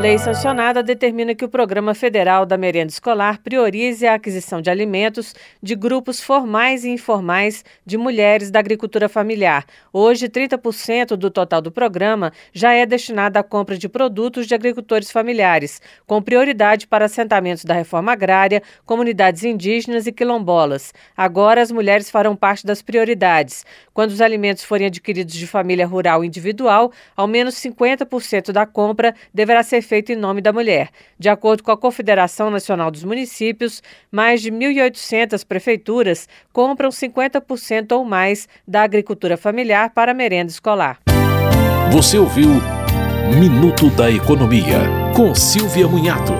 Lei sancionada determina que o Programa Federal da Merenda Escolar priorize a aquisição de alimentos de grupos formais e informais de mulheres da agricultura familiar. Hoje, 30% do total do programa já é destinado à compra de produtos de agricultores familiares, com prioridade para assentamentos da reforma agrária, comunidades indígenas e quilombolas. Agora, as mulheres farão parte das prioridades. Quando os alimentos forem adquiridos de família rural individual, ao menos 50% da compra deverá ser feito em nome da mulher. De acordo com a Confederação Nacional dos Municípios, mais de 1.800 prefeituras compram 50% ou mais da agricultura familiar para merenda escolar. Você ouviu Minuto da Economia, com Silvia Munhato.